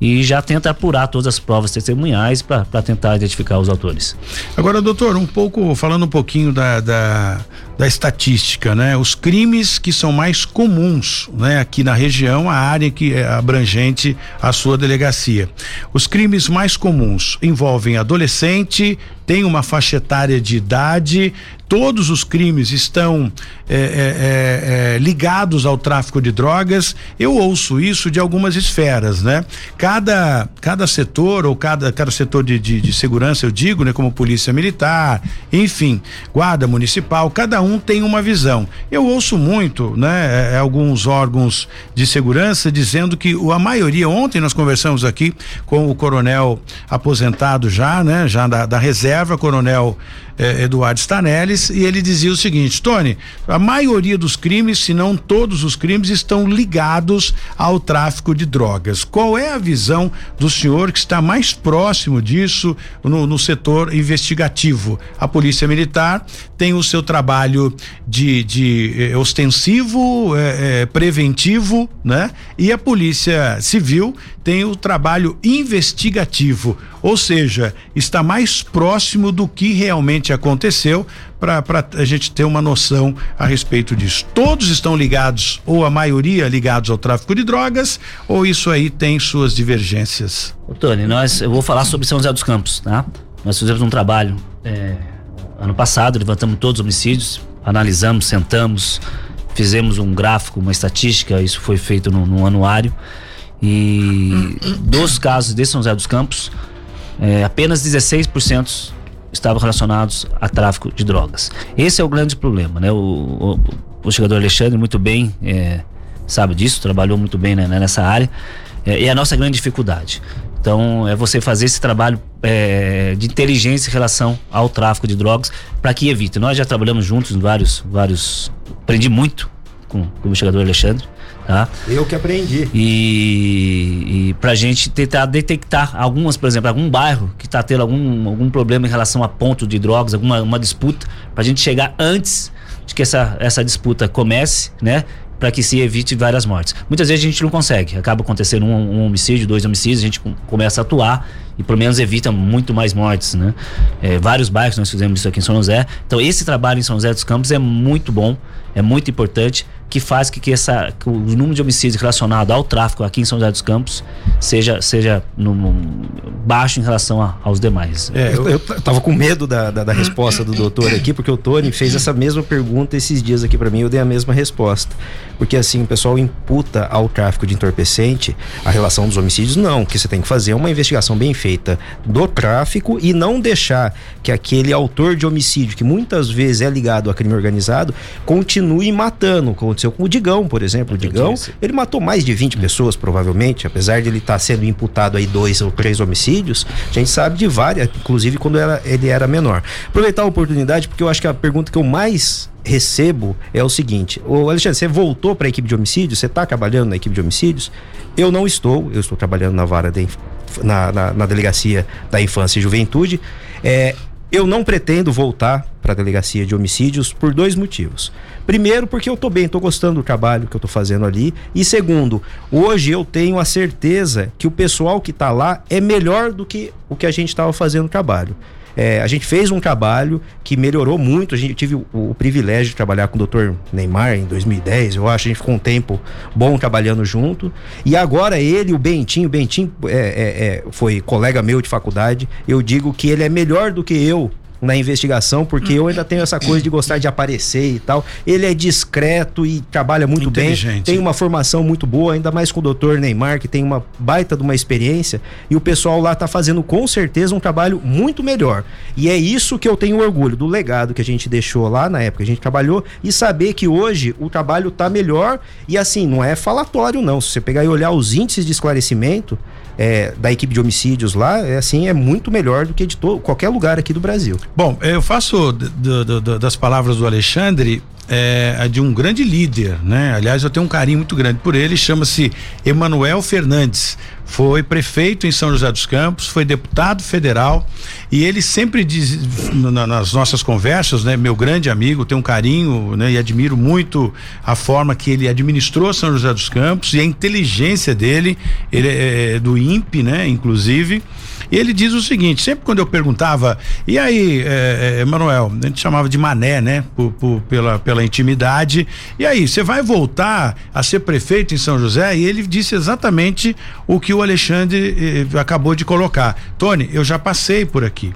e já tenta apurar todas as provas testemunhais para tentar identificar os autores. Agora, doutor, um pouco falando um pouquinho da, da, da, estatística, né? Os crimes que são mais comuns, né? Aqui na região, a área que é abrangente a sua delegacia. Os crimes mais comuns envolvem adolescente, tem uma faixa etária de idade, todos os crimes estão é, é, é, ligados ao tráfico de drogas. Eu ouço isso de algumas esferas, né? Cada, cada setor ou cada, cada setor de, de, de segurança, eu digo, né? Como polícia militar, enfim, guarda municipal, cada um tem uma visão. Eu ouço muito, né? É, alguns órgãos de segurança dizendo que a maioria, ontem nós conversamos aqui com o coronel aposentado já, né? Já da, da reserva, coronel eh, Eduardo Stanelis, e ele dizia o seguinte: Tony, a maioria dos crimes, se não todos os crimes, estão ligados ao tráfico de drogas. Qual é a visão do senhor que está mais próximo disso no, no setor investigativo? A Polícia Militar tem o seu trabalho de, de eh, ostensivo, eh, eh, preventivo, né? E a Polícia Civil tem o trabalho investigativo, ou seja, está mais próximo do que realmente aconteceu para a gente ter uma noção a respeito disso. Todos estão ligados, ou a maioria ligados ao tráfico de drogas, ou isso aí tem suas divergências? Ô, Tony, nós, eu vou falar sobre São José dos Campos, tá? Nós fizemos um trabalho é, ano passado, levantamos todos os homicídios, analisamos, sentamos, fizemos um gráfico, uma estatística, isso foi feito no, no anuário. E dos casos de São José dos Campos, é, apenas 16% estavam relacionados a tráfico de drogas. Esse é o grande problema, né? O, o, o jogador Alexandre muito bem é, sabe disso, trabalhou muito bem né, nessa área. É, e a nossa grande dificuldade. Então, é você fazer esse trabalho é, de inteligência em relação ao tráfico de drogas para que evite. Nós já trabalhamos juntos em vários, vários. Aprendi muito com, com o investigador Alexandre. Tá? Eu que aprendi. E, e pra gente tentar detectar algumas, por exemplo, algum bairro que está tendo algum, algum problema em relação a ponto de drogas, alguma uma disputa, pra gente chegar antes de que essa, essa disputa comece, né? para que se evite várias mortes. Muitas vezes a gente não consegue, acaba acontecendo um, um homicídio, dois homicídios, a gente começa a atuar e pelo menos evita muito mais mortes, né? É, vários bairros nós fizemos isso aqui em São José. Então esse trabalho em São José dos Campos é muito bom, é muito importante que faz que, que, essa, que o número de homicídios relacionado ao tráfico aqui em São José dos Campos seja, seja no, no, baixo em relação a, aos demais. É, eu, eu tava com medo da, da, da, resposta do doutor aqui, porque o Tony fez essa mesma pergunta esses dias aqui para mim, eu dei a mesma resposta. Porque assim, o pessoal imputa ao tráfico de entorpecente a relação dos homicídios. Não, o que você tem que fazer é uma investigação bem feita do tráfico e não deixar que aquele autor de homicídio, que muitas vezes é ligado a crime organizado, continue matando. Aconteceu com o Digão, por exemplo. O Digão, ele matou mais de 20 pessoas, provavelmente, apesar de ele estar tá sendo imputado aí dois ou três homicídios, a gente sabe de várias, inclusive quando era, ele era menor. Aproveitar a oportunidade, porque eu acho que a pergunta que eu mais recebo é o seguinte: o Alexandre, você voltou para a equipe de homicídios? Você está trabalhando na equipe de homicídios? Eu não estou, eu estou trabalhando na vara de, na, na, na delegacia da infância e juventude. É, eu não pretendo voltar para a delegacia de homicídios por dois motivos. Primeiro, porque eu estou bem, estou gostando do trabalho que eu estou fazendo ali. E segundo, hoje eu tenho a certeza que o pessoal que está lá é melhor do que o que a gente estava fazendo no trabalho. É, a gente fez um trabalho que melhorou muito. A gente tive o, o, privilégio de trabalhar com o Dr. Neymar em 2010. Eu acho a gente ficou um tempo bom trabalhando junto. E agora ele, o Bentinho, o Bentinho é, é, é foi colega meu de faculdade. Eu digo que ele é melhor do que eu na investigação, porque eu ainda tenho essa coisa de gostar de aparecer e tal. Ele é discreto e trabalha muito bem, tem uma formação muito boa, ainda mais com o doutor Neymar, que tem uma baita de uma experiência, e o pessoal lá tá fazendo com certeza um trabalho muito melhor. E é isso que eu tenho orgulho, do legado que a gente deixou lá na época que a gente trabalhou, e saber que hoje o trabalho tá melhor, e assim, não é falatório não, se você pegar e olhar os índices de esclarecimento, é, da equipe de homicídios lá, é assim, é muito melhor do que de qualquer lugar aqui do Brasil. Bom, eu faço do, do, do, das palavras do Alexandre é, de um grande líder, né? Aliás, eu tenho um carinho muito grande por ele, chama-se Emanuel Fernandes. Foi prefeito em São José dos Campos, foi deputado federal e ele sempre diz na, nas nossas conversas, né, meu grande amigo, tenho um carinho, né, e admiro muito a forma que ele administrou São José dos Campos e a inteligência dele, ele é, é do INPE, né, inclusive. E ele diz o seguinte: sempre quando eu perguntava, e aí, é, é, Manuel, a gente chamava de Mané, né? Por, por, pela, pela intimidade. E aí, você vai voltar a ser prefeito em São José? E ele disse exatamente o que o Alexandre eh, acabou de colocar. Tony, eu já passei por aqui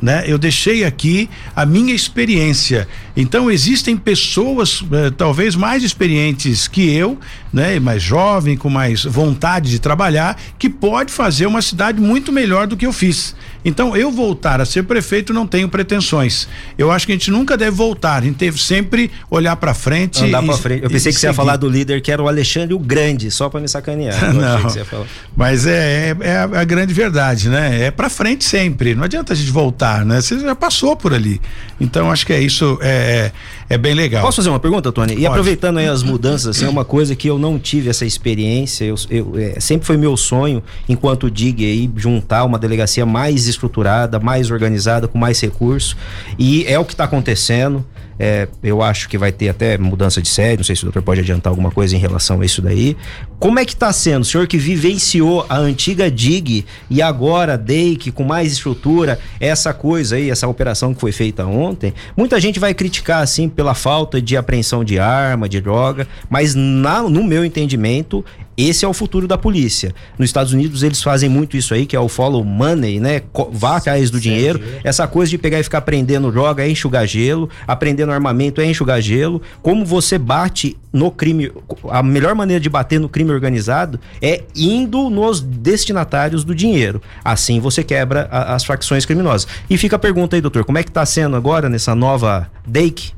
né? Eu deixei aqui a minha experiência. Então existem pessoas eh, talvez mais experientes que eu, né? Mais jovem, com mais vontade de trabalhar, que pode fazer uma cidade muito melhor do que eu fiz. Então eu voltar a ser prefeito não tenho pretensões. Eu acho que a gente nunca deve voltar. A gente deve sempre olhar para frente. Andar para frente. Eu pensei que você ia falar do líder que era o Alexandre o Grande, só para me sacanear. (laughs) não. Mas é, é, é a, a grande verdade, né? É para frente sempre. Não adianta a gente voltar né? Você já passou por ali. Então acho que é isso, é, é, é bem legal. Posso fazer uma pergunta, Tony? E aproveitando aí as mudanças, assim, é uma coisa que eu não tive essa experiência, eu, eu é, sempre foi meu sonho, enquanto DIG aí, juntar uma delegacia mais estruturada, mais organizada, com mais recursos. E é o que está acontecendo. É, eu acho que vai ter até mudança de sede, não sei se o doutor pode adiantar alguma coisa em relação a isso daí. Como é que está sendo? O senhor que vivenciou a antiga DIG e agora DEIC com mais estrutura, essa coisa aí, essa operação que foi feita ontem, muita gente vai criticar assim pela falta de apreensão de arma, de droga, mas na, no meu entendimento, esse é o futuro da polícia. Nos Estados Unidos eles fazem muito isso aí, que é o follow money, né? Vá atrás do dinheiro. Essa coisa de pegar e ficar prendendo droga é enxugar gelo, aprendendo armamento é enxugar gelo. Como você bate no crime, a melhor maneira de bater no crime organizado é indo nos destinatários do dinheiro. Assim você quebra a, as facções criminosas. E fica a pergunta aí, doutor, como é que tá sendo agora nessa nova DEIC?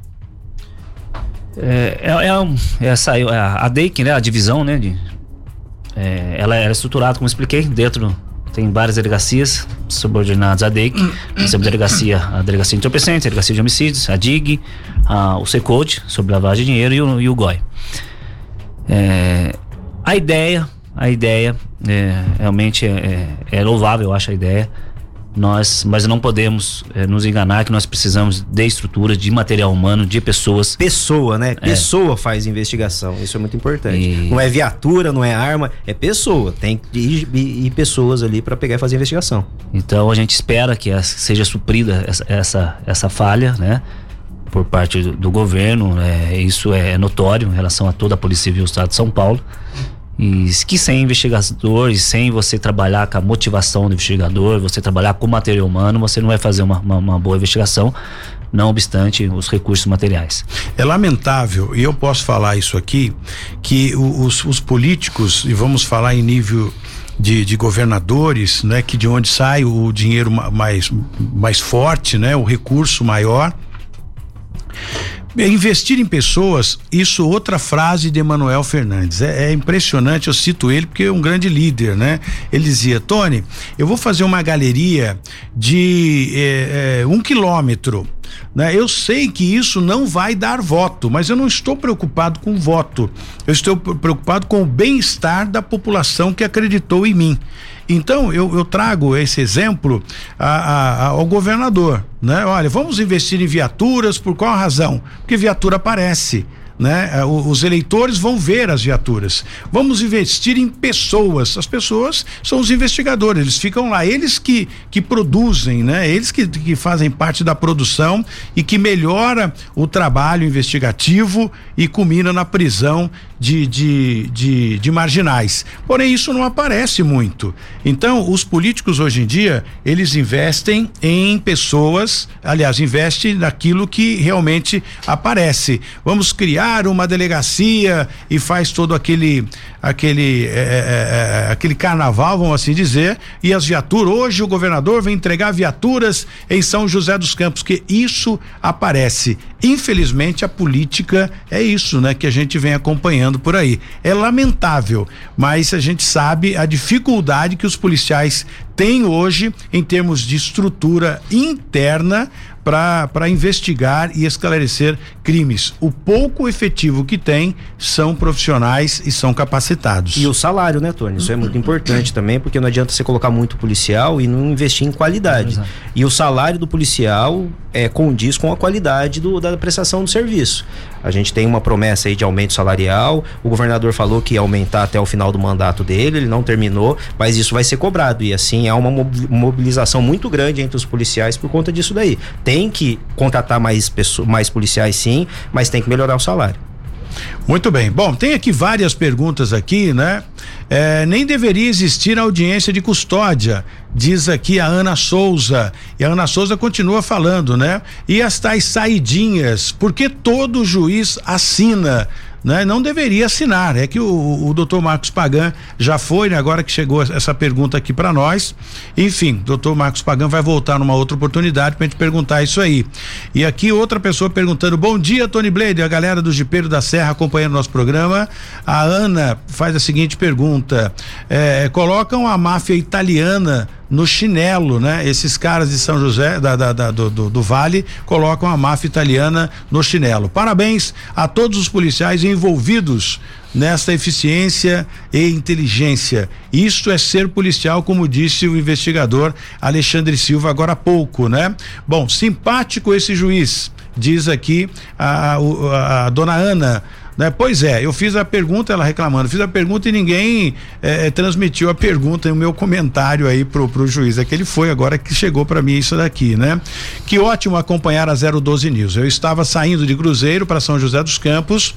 É, é, é, essa, é a DEIC, né? A divisão, né? De é, ela era estruturada, como expliquei, dentro tem várias delegacias subordinadas à DEIC. Nós temos a delegacia, a delegacia de entorpecentes, a delegacia de homicídios, a DIG, a, o CECODE, sobre lavagem de dinheiro, e o, e o GOI. É, a ideia, a ideia é, realmente é, é, é louvável, eu acho a ideia nós, mas não podemos é, nos enganar que nós precisamos de estrutura, de material humano, de pessoas. Pessoa, né? É. Pessoa faz investigação, isso é muito importante. E... Não é viatura, não é arma, é pessoa. Tem ir, ir pessoas ali para pegar e fazer investigação. Então a gente espera que seja suprida essa, essa, essa falha, né? por parte do, do governo, é, isso é notório em relação a toda a Polícia Civil do Estado de São Paulo. E que sem investigador e sem você trabalhar com a motivação do investigador, você trabalhar com o material humano, você não vai fazer uma, uma, uma boa investigação, não obstante os recursos materiais. É lamentável, e eu posso falar isso aqui, que os, os políticos, e vamos falar em nível de, de, governadores, né, que de onde sai o dinheiro mais, mais forte, né, o recurso maior. Investir em pessoas, isso outra frase de Emanuel Fernandes. É, é, impressionante, eu cito ele porque é um grande líder, né? Ele dizia, Tony, eu vou fazer uma galeria de é, é, um quilômetro. Né? Eu sei que isso não vai dar voto, mas eu não estou preocupado com voto. Eu estou preocupado com o bem-estar da população que acreditou em mim. Então, eu, eu trago esse exemplo a, a, ao governador, né? Olha, vamos investir em viaturas, por qual razão? Porque viatura aparece né? É, os eleitores vão ver as viaturas. Vamos investir em pessoas. As pessoas são os investigadores, eles ficam lá, eles que, que produzem, né? Eles que, que fazem parte da produção e que melhora o trabalho investigativo e culmina na prisão de, de, de, de marginais. Porém, isso não aparece muito. Então, os políticos hoje em dia, eles investem em pessoas, aliás, investem naquilo que realmente aparece. Vamos criar uma delegacia e faz todo aquele aquele é, é, é, aquele carnaval, vamos assim dizer, e as viaturas. Hoje o governador vem entregar viaturas em São José dos Campos, que isso aparece. Infelizmente a política é isso, né, que a gente vem acompanhando por aí. É lamentável, mas a gente sabe a dificuldade que os policiais têm hoje em termos de estrutura interna para investigar e esclarecer crimes. O pouco efetivo que tem são profissionais e são capacitados. E o salário, né, Tony? Isso é muito importante também, porque não adianta você colocar muito policial e não investir em qualidade. Exato. E o salário do policial é, condiz com a qualidade do, da prestação do serviço. A gente tem uma promessa aí de aumento salarial. O governador falou que ia aumentar até o final do mandato dele, ele não terminou, mas isso vai ser cobrado. E assim há uma mobilização muito grande entre os policiais por conta disso daí. Tem que contratar mais, pessoas, mais policiais, sim, mas tem que melhorar o salário. Muito bem. Bom, tem aqui várias perguntas aqui, né? É, nem deveria existir audiência de custódia, diz aqui a Ana Souza. E a Ana Souza continua falando, né? E as tais saidinhas, porque todo juiz assina? Né? Não deveria assinar. É que o, o doutor Marcos Pagan já foi, né? Agora que chegou essa pergunta aqui para nós. Enfim, doutor Marcos Pagan vai voltar numa outra oportunidade para gente perguntar isso aí. E aqui outra pessoa perguntando: bom dia, Tony Blade, a galera do Jipeiro da Serra acompanhando nosso programa. A Ana faz a seguinte pergunta: é, colocam a máfia italiana no chinelo, né? Esses caras de São José, da, da, da do, do, do, Vale, colocam a máfia italiana no chinelo. Parabéns a todos os policiais envolvidos nesta eficiência e inteligência. Isto é ser policial, como disse o investigador Alexandre Silva agora há pouco, né? Bom, simpático esse juiz, diz aqui a, a, a dona Ana né? Pois é, eu fiz a pergunta, ela reclamando, fiz a pergunta e ninguém é, transmitiu a pergunta e o meu comentário aí pro, pro juiz. É que ele foi agora que chegou para mim isso daqui, né? Que ótimo acompanhar a 012 News. Eu estava saindo de Cruzeiro para São José dos Campos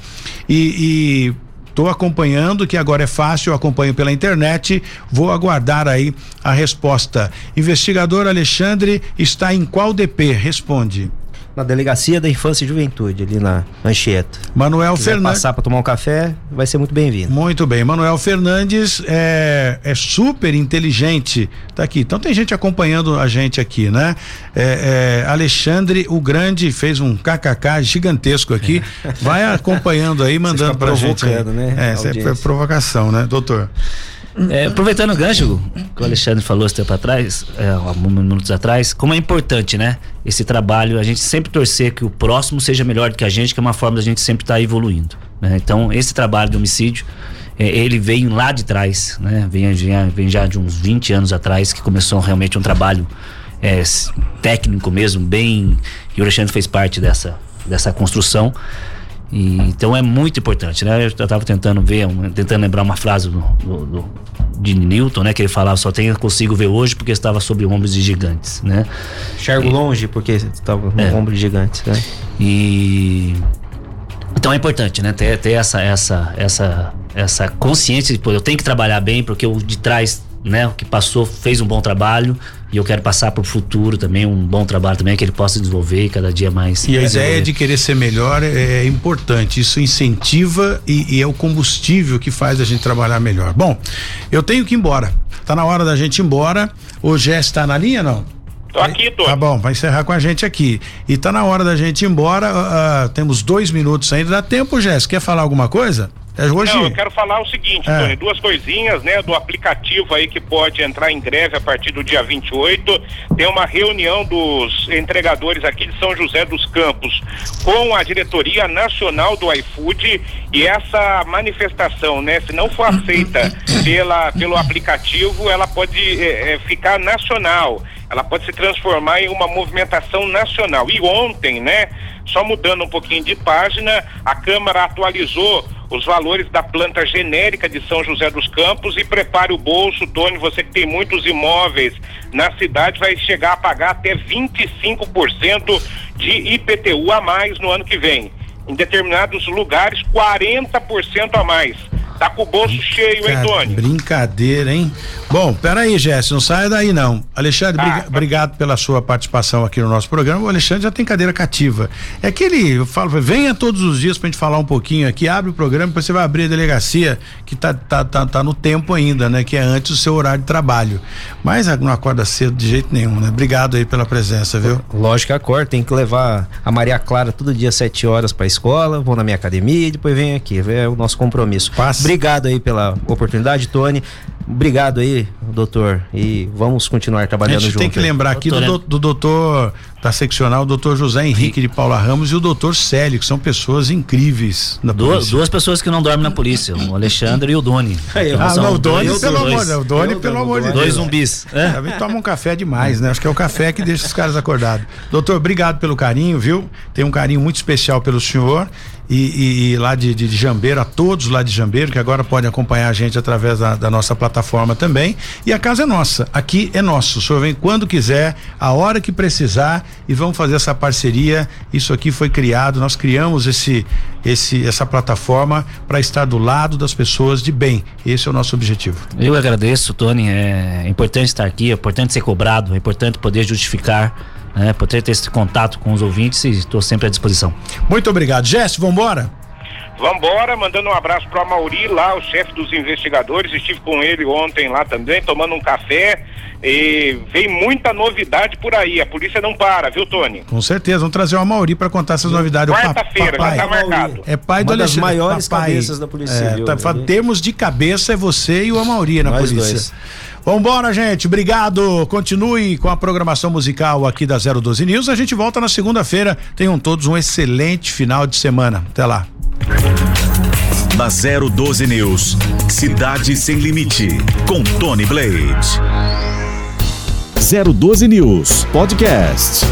e, e Estou acompanhando, que agora é fácil, acompanho pela internet. Vou aguardar aí a resposta. Investigador Alexandre está em qual DP? Responde na Delegacia da Infância e Juventude, ali na Anchieta. Manuel Fernandes. passar para tomar um café, vai ser muito bem-vindo. Muito bem. Manuel Fernandes é, é super inteligente. Tá aqui. Então tem gente acompanhando a gente aqui, né? É, é, Alexandre, o Grande, fez um kkk gigantesco aqui. (laughs) Vai acompanhando aí, mandando pra gente. Né? É, isso é provocação, né, doutor? É, aproveitando o gancho que o Alexandre falou esse tempo atrás, é, há minutos atrás, como é importante, né? Esse trabalho, a gente sempre torcer que o próximo seja melhor do que a gente, que é uma forma da gente sempre estar tá evoluindo. Né? Então, esse trabalho de homicídio, é, ele vem lá de trás, né? Vem, vem, já de uns 20 anos atrás, que começou realmente um trabalho é, técnico mesmo, bem. E o Alexandre fez parte dessa, dessa construção. E, então é muito importante, né? Eu estava tentando ver, tentando lembrar uma frase do, do, do, de Newton, né? Que ele falava, só tenho consigo ver hoje porque estava sobre ombros de gigantes, né? Enxergo longe porque estava no É. ombro de gigantes, né? E então é importante, né? Ter, ter essa, essa, essa, essa consciência de pô, eu tenho que trabalhar bem porque o de trás, né? O que passou fez um bom trabalho e eu quero passar para o futuro também um bom trabalho também que ele possa desenvolver cada dia mais. E a ideia de querer ser melhor é, é importante. Isso incentiva e, e é o combustível que faz a gente trabalhar melhor. Bom, eu tenho que ir embora. Tá na hora da gente ir embora. O Jess tá na linha, não? Tô aqui, tô. Tá bom, vai encerrar com a gente aqui. E tá na hora da gente ir embora. ah, temos dois minutos ainda. Dá tempo, Jess? Quer falar alguma coisa? É hoje. Não, eu quero falar o seguinte, É. Tony, duas coisinhas, né, do aplicativo aí que pode entrar em greve a partir do dia 28. Tem uma reunião dos entregadores aqui de São José dos Campos com a diretoria nacional do iFood e essa manifestação, né, se não for aceita pela, pelo aplicativo, ela pode eh, ficar nacional. Ela pode se transformar em uma movimentação nacional. E ontem, né, só mudando um pouquinho de página, a Câmara atualizou os valores da planta genérica de São José dos Campos e prepare o bolso, Tony, você que tem muitos imóveis na cidade vai chegar a pagar até 25% de IPTU a mais no ano que vem. Em determinados lugares, 40% a mais. Tá com o bolso cheio, hein, Tony? Brincadeira, hein? Bom, peraí, Jess, não saia daí não. Alexandre, Ah, briga- obrigado pela sua participação aqui no nosso programa. O Alexandre já tem cadeira cativa. É que ele, eu falo, venha todos os dias pra gente falar um pouquinho aqui, abre o programa, depois você vai abrir a delegacia, que tá, tá, tá, tá no tempo ainda, né? Que é antes do seu horário de trabalho. Mas não acorda cedo de jeito nenhum, né? Obrigado aí pela presença, viu? Lógico que acordo, tem que levar a Maria Clara todo dia às 7 horas pra escola, vou na minha academia e depois venho aqui. É o nosso compromisso. Passa. Obrigado aí pela oportunidade, Tony. Obrigado aí, doutor. E vamos continuar A trabalhando gente junto. tem que aí. lembrar aqui do, Doutor, do, do doutor da seccional, o doutor José Henrique de Paula Ramos e o doutor Célio, que são pessoas incríveis na Duas, polícia. duas pessoas que não dormem na polícia, o Alexandre e o Doni. (laughs) Ah, São não, o Doni, dois- pelo dois- amor de Deus. O Doni, pelo amor de. Deus. Dois zumbis. É. É, toma um café demais, né? Acho que é o café que deixa os caras acordados. Doutor, obrigado pelo carinho, viu? Tem um carinho muito especial pelo senhor e, e- e lá de, de, de Jambeiro, a todos lá de Jambeiro, que agora podem acompanhar a gente através da, da nossa plataforma também. E a casa é nossa, aqui é nosso. O senhor vem quando quiser, a hora que precisar e vamos fazer essa parceria. Isso aqui foi criado, nós criamos esse, esse, essa plataforma para estar do lado das pessoas de bem. Esse é o nosso objetivo. Eu agradeço, Tony. É importante estar aqui, é importante ser cobrado, é importante poder justificar, né, poder ter esse contato com os ouvintes e estou sempre à disposição. Muito obrigado. Jess, vambora? Vambora, mandando um abraço pro Amauri lá, o chefe dos investigadores. Estive com ele ontem lá também, tomando um café. E vem muita novidade por aí. A polícia não para, viu, Tony? Com certeza, vamos trazer o Amauri para contar essas novidades. Quarta-feira, já tá marcado. É pai do Uma das Alexandre. maiores papai. cabeças da Polícia É, Civil, tá, né? Termos de cabeça é você e o Amauri na Nós polícia. dois. Vambora, gente. Obrigado. Continue com a programação musical aqui da 012 News. A gente volta na segunda-feira. Tenham todos um excelente final de semana. Até lá. Na 012 News, Cidade Sem Limite, com Tony Blade. 012 News Podcast.